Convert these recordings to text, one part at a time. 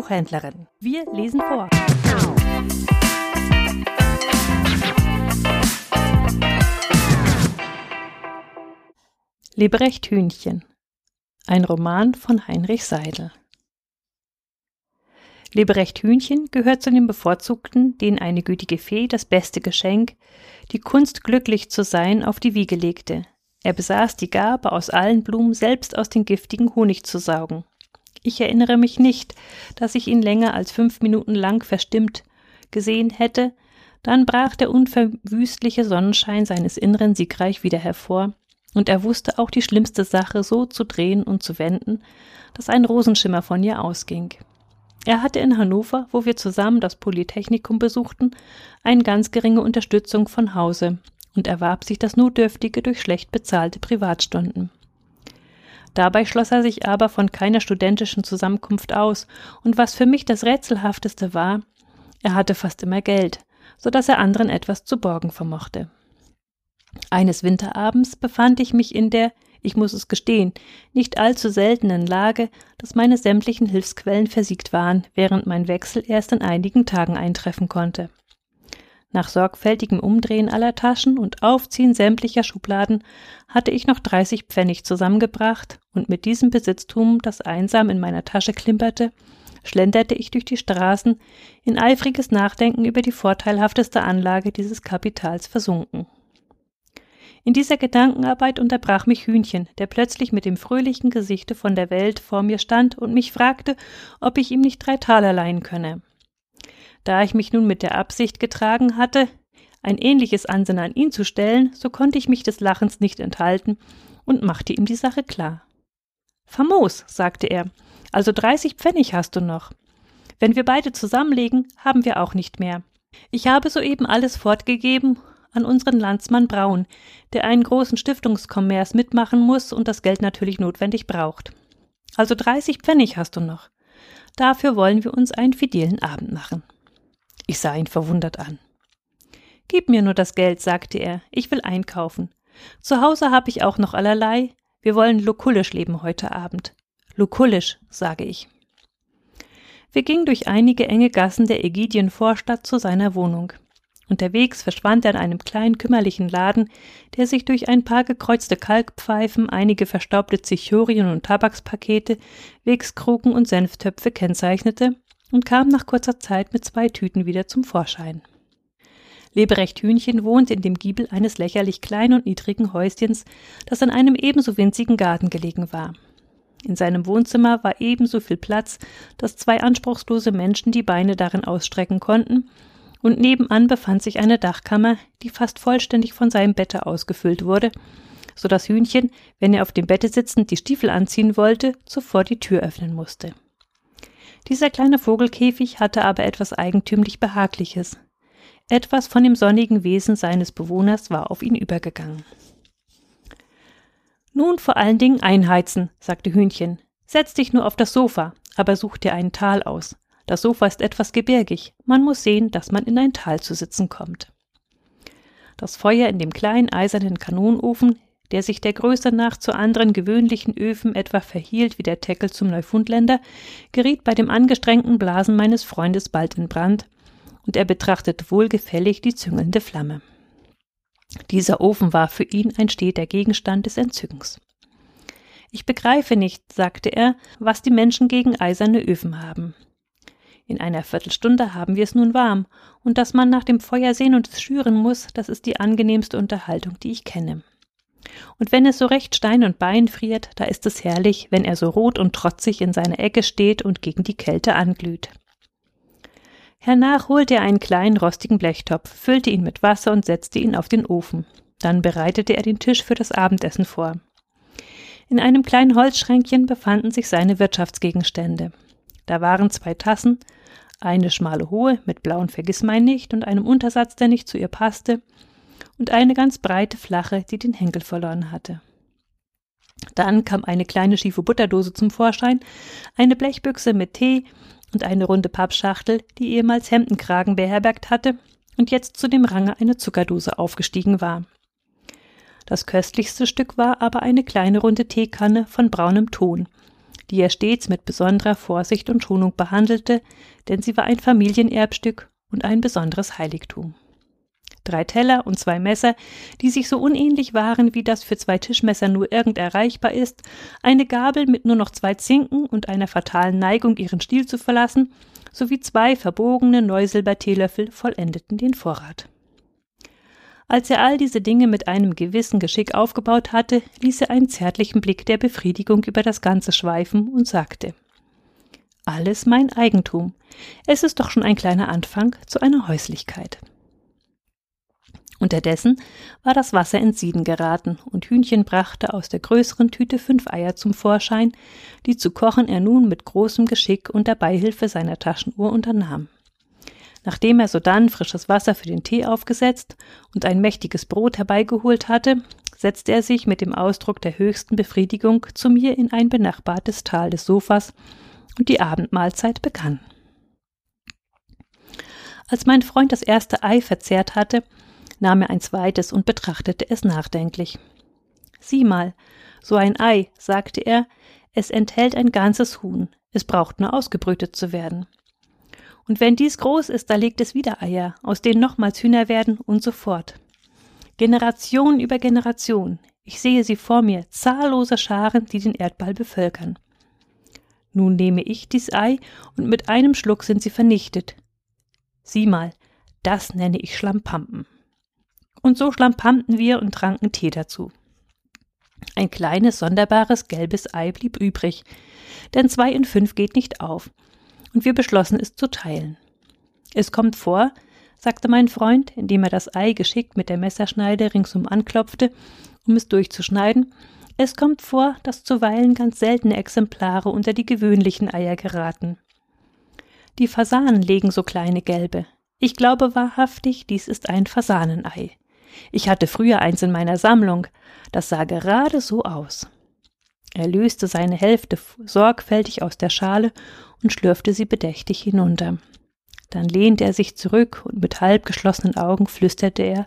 Buchhändlerin. Wir lesen vor. Leberecht Hühnchen. Ein Roman von Heinrich Seidel. Leberecht Hühnchen gehört zu den Bevorzugten, denen eine gütige Fee das beste Geschenk, die Kunst glücklich zu sein, auf die Wiege legte. Er besaß die Gabe, aus allen Blumen selbst aus den giftigen Honig zu saugen. Ich erinnere mich nicht, dass ich ihn länger als fünf Minuten lang verstimmt gesehen hätte, dann brach der unverwüstliche Sonnenschein seines Inneren siegreich wieder hervor, und er wusste auch die schlimmste Sache so zu drehen und zu wenden, dass ein Rosenschimmer von ihr ausging. Er hatte in Hannover, wo wir zusammen das Polytechnikum besuchten, eine ganz geringe Unterstützung von Hause und erwarb sich das Notdürftige durch schlecht bezahlte Privatstunden. Dabei schloss er sich aber von keiner studentischen Zusammenkunft aus, und was für mich das Rätselhafteste war, er hatte fast immer Geld, so dass er anderen etwas zu borgen vermochte. Eines Winterabends befand ich mich in der, ich muss es gestehen, nicht allzu seltenen Lage, dass meine sämtlichen Hilfsquellen versiegt waren, während mein Wechsel erst in einigen Tagen eintreffen konnte. Nach sorgfältigem Umdrehen aller Taschen und Aufziehen sämtlicher Schubladen hatte ich noch dreißig Pfennig zusammengebracht, und mit diesem Besitztum, das einsam in meiner Tasche klimperte, schlenderte ich durch die Straßen, in eifriges Nachdenken über die vorteilhafteste Anlage dieses Kapitals versunken. In dieser Gedankenarbeit unterbrach mich Hühnchen, der plötzlich mit dem fröhlichen Gesichte von der Welt vor mir stand und mich fragte, ob ich ihm nicht drei Taler leihen könne. Da ich mich nun mit der Absicht getragen hatte, ein ähnliches Ansinnen an ihn zu stellen, so konnte ich mich des Lachens nicht enthalten und machte ihm die Sache klar. Famos, sagte er, also dreißig Pfennig hast du noch. Wenn wir beide zusammenlegen, haben wir auch nicht mehr. Ich habe soeben alles fortgegeben an unseren Landsmann Braun, der einen großen Stiftungskommers mitmachen muss und das Geld natürlich notwendig braucht. Also dreißig Pfennig hast du noch. Dafür wollen wir uns einen fidelen Abend machen. Ich sah ihn verwundert an. Gib mir nur das Geld, sagte er, ich will einkaufen. Zu Hause habe ich auch noch allerlei. Wir wollen lukullisch leben heute Abend. Lukullisch, sage ich. Wir gingen durch einige enge Gassen der Ägidienvorstadt zu seiner Wohnung. Unterwegs verschwand er in einem kleinen kümmerlichen Laden, der sich durch ein paar gekreuzte Kalkpfeifen, einige verstaubte Zichorien und Tabakspakete, Wegskrugen und Senftöpfe kennzeichnete und kam nach kurzer Zeit mit zwei Tüten wieder zum Vorschein. Leberecht Hühnchen wohnte in dem Giebel eines lächerlich kleinen und niedrigen Häuschens, das an einem ebenso winzigen Garten gelegen war. In seinem Wohnzimmer war ebenso viel Platz, dass zwei anspruchslose Menschen die Beine darin ausstrecken konnten, und nebenan befand sich eine Dachkammer, die fast vollständig von seinem Bette ausgefüllt wurde, so dass Hühnchen, wenn er auf dem Bette sitzend die Stiefel anziehen wollte, zuvor die Tür öffnen musste. Dieser kleine Vogelkäfig hatte aber etwas eigentümlich Behagliches. Etwas von dem sonnigen Wesen seines Bewohners war auf ihn übergegangen. Nun vor allen Dingen einheizen, sagte Hühnchen. Setz dich nur auf das Sofa, aber such dir einen Tal aus. Das Sofa ist etwas gebirgig. Man muss sehen, dass man in ein Tal zu sitzen kommt. Das Feuer in dem kleinen eisernen Kanonenofen der sich der Größe nach zu anderen gewöhnlichen Öfen etwa verhielt wie der Teckel zum Neufundländer, geriet bei dem angestrengten Blasen meines Freundes bald in Brand, und er betrachtete wohlgefällig die züngelnde Flamme. Dieser Ofen war für ihn ein steter Gegenstand des Entzückens. Ich begreife nicht, sagte er, was die Menschen gegen eiserne Öfen haben. In einer Viertelstunde haben wir es nun warm, und dass man nach dem Feuer sehen und es schüren muss, das ist die angenehmste Unterhaltung, die ich kenne. Und wenn es so recht Stein und Bein friert, da ist es herrlich, wenn er so rot und trotzig in seiner Ecke steht und gegen die Kälte anglüht. Hernach holte er einen kleinen rostigen Blechtopf, füllte ihn mit Wasser und setzte ihn auf den Ofen. Dann bereitete er den Tisch für das Abendessen vor. In einem kleinen Holzschränkchen befanden sich seine Wirtschaftsgegenstände. Da waren zwei Tassen, eine schmale hohe mit blauen Vergissmeinnicht und einem Untersatz, der nicht zu ihr passte, und eine ganz breite flache, die den Henkel verloren hatte. Dann kam eine kleine schiefe Butterdose zum Vorschein, eine Blechbüchse mit Tee und eine runde Pappschachtel, die ehemals Hemdenkragen beherbergt hatte und jetzt zu dem Range eine Zuckerdose aufgestiegen war. Das köstlichste Stück war aber eine kleine runde Teekanne von braunem Ton, die er stets mit besonderer Vorsicht und Schonung behandelte, denn sie war ein Familienerbstück und ein besonderes Heiligtum. Drei Teller und zwei Messer, die sich so unähnlich waren, wie das für zwei Tischmesser nur irgend erreichbar ist, eine Gabel mit nur noch zwei Zinken und einer fatalen Neigung, ihren Stiel zu verlassen, sowie zwei verbogene Neusilberteelöffel vollendeten den Vorrat. Als er all diese Dinge mit einem gewissen Geschick aufgebaut hatte, ließ er einen zärtlichen Blick der Befriedigung über das Ganze schweifen und sagte Alles mein Eigentum. Es ist doch schon ein kleiner Anfang zu einer Häuslichkeit. Unterdessen war das Wasser ins Sieden geraten, und Hühnchen brachte aus der größeren Tüte fünf Eier zum Vorschein, die zu kochen er nun mit großem Geschick und der Beihilfe seiner Taschenuhr unternahm. Nachdem er sodann frisches Wasser für den Tee aufgesetzt und ein mächtiges Brot herbeigeholt hatte, setzte er sich mit dem Ausdruck der höchsten Befriedigung zu mir in ein benachbartes Tal des Sofas, und die Abendmahlzeit begann. Als mein Freund das erste Ei verzehrt hatte, nahm er ein zweites und betrachtete es nachdenklich. Sieh mal, so ein Ei, sagte er, es enthält ein ganzes Huhn, es braucht nur ausgebrütet zu werden. Und wenn dies groß ist, da legt es wieder Eier, aus denen nochmals Hühner werden und so fort. Generation über Generation, ich sehe sie vor mir, zahllose Scharen, die den Erdball bevölkern. Nun nehme ich dies Ei, und mit einem Schluck sind sie vernichtet. Sieh mal, das nenne ich Schlampampen. Und so schlampamten wir und tranken Tee dazu. Ein kleines, sonderbares, gelbes Ei blieb übrig, denn zwei in fünf geht nicht auf, und wir beschlossen es zu teilen. Es kommt vor, sagte mein Freund, indem er das Ei geschickt mit der Messerschneide ringsum anklopfte, um es durchzuschneiden, es kommt vor, dass zuweilen ganz seltene Exemplare unter die gewöhnlichen Eier geraten. Die Fasanen legen so kleine gelbe. Ich glaube wahrhaftig, dies ist ein Fasanenei. Ich hatte früher eins in meiner Sammlung, das sah gerade so aus. Er löste seine Hälfte sorgfältig aus der Schale und schlürfte sie bedächtig hinunter. Dann lehnte er sich zurück und mit halb geschlossenen Augen flüsterte er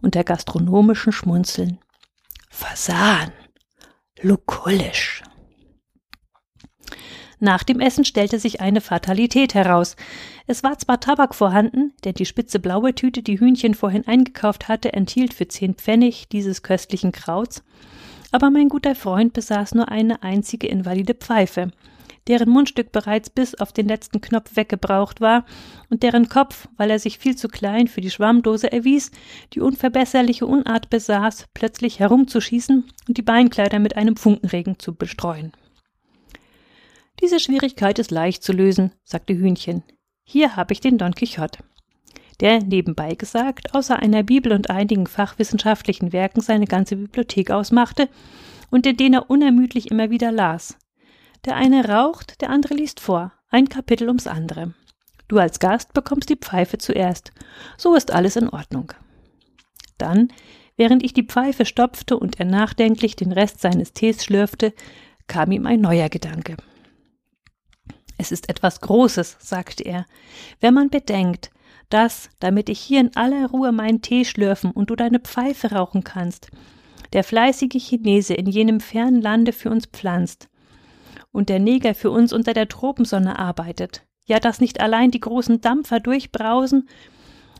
unter gastronomischen Schmunzeln Fasan. Lukullisch. Nach dem Essen stellte sich eine Fatalität heraus. Es war zwar Tabak vorhanden, denn die spitze blaue Tüte, die Hühnchen vorhin eingekauft hatte, enthielt für zehn Pfennig dieses köstlichen Krauts, aber mein guter Freund besaß nur eine einzige invalide Pfeife, deren Mundstück bereits bis auf den letzten Knopf weggebraucht war und deren Kopf, weil er sich viel zu klein für die Schwammdose erwies, die unverbesserliche Unart besaß, plötzlich herumzuschießen und die Beinkleider mit einem Funkenregen zu bestreuen. Diese Schwierigkeit ist leicht zu lösen, sagte Hühnchen. Hier habe ich den Don Quixote. Der, nebenbei gesagt, außer einer Bibel und einigen fachwissenschaftlichen Werken seine ganze Bibliothek ausmachte und in den er unermüdlich immer wieder las. Der eine raucht, der andere liest vor, ein Kapitel ums andere. Du als Gast bekommst die Pfeife zuerst. So ist alles in Ordnung. Dann, während ich die Pfeife stopfte und er nachdenklich den Rest seines Tees schlürfte, kam ihm ein neuer Gedanke. Es ist etwas Großes, sagte er, wenn man bedenkt, dass, damit ich hier in aller Ruhe meinen Tee schlürfen und du deine Pfeife rauchen kannst, der fleißige Chinese in jenem fernen Lande für uns pflanzt und der Neger für uns unter der Tropensonne arbeitet, ja, dass nicht allein die großen Dampfer durchbrausen,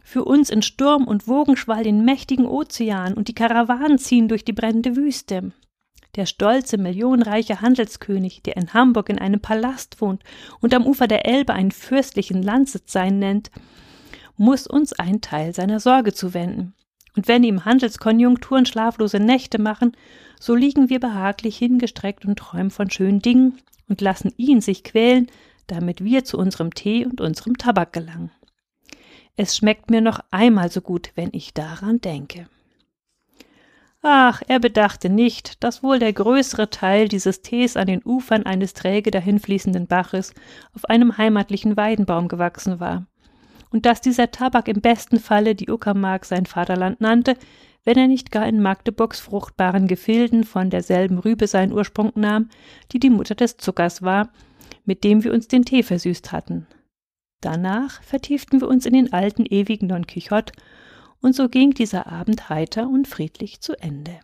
für uns in Sturm und Wogenschwall den mächtigen Ozean und die Karawanen ziehen durch die brennende Wüste, der stolze, millionenreiche Handelskönig, der in Hamburg in einem Palast wohnt und am Ufer der Elbe einen fürstlichen Landsitz sein nennt, muss uns ein Teil seiner Sorge zuwenden. Und wenn ihm Handelskonjunkturen schlaflose Nächte machen, so liegen wir behaglich hingestreckt und träumen von schönen Dingen und lassen ihn sich quälen, damit wir zu unserem Tee und unserem Tabak gelangen. Es schmeckt mir noch einmal so gut, wenn ich daran denke. Ach, er bedachte nicht, dass wohl der größere Teil dieses Tees an den Ufern eines träge dahinfließenden Baches auf einem heimatlichen Weidenbaum gewachsen war, und dass dieser Tabak im besten Falle die Uckermark sein Vaterland nannte, wenn er nicht gar in Magdeburgs fruchtbaren Gefilden von derselben Rübe seinen Ursprung nahm, die die Mutter des Zuckers war, mit dem wir uns den Tee versüßt hatten. Danach vertieften wir uns in den alten ewigen Don Quixote und so ging dieser Abend heiter und friedlich zu Ende.